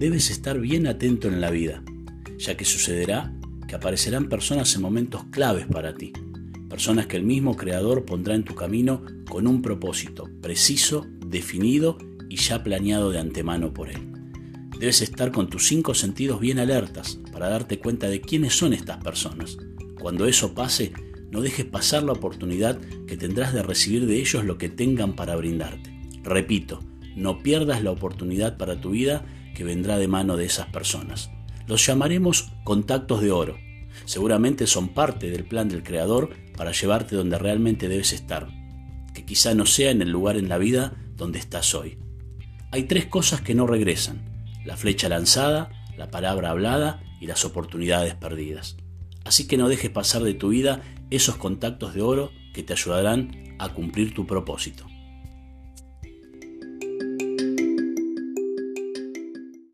debes estar bien atento en la vida, ya que sucederá que aparecerán personas en momentos claves para ti, personas que el mismo Creador pondrá en tu camino con un propósito preciso, definido y ya planeado de antemano por Él. Debes estar con tus cinco sentidos bien alertas para darte cuenta de quiénes son estas personas. Cuando eso pase, no dejes pasar la oportunidad que tendrás de recibir de ellos lo que tengan para brindarte. Repito, no pierdas la oportunidad para tu vida que vendrá de mano de esas personas. Los llamaremos contactos de oro. Seguramente son parte del plan del Creador para llevarte donde realmente debes estar, que quizá no sea en el lugar en la vida donde estás hoy. Hay tres cosas que no regresan, la flecha lanzada, la palabra hablada y las oportunidades perdidas. Así que no dejes pasar de tu vida esos contactos de oro que te ayudarán a cumplir tu propósito.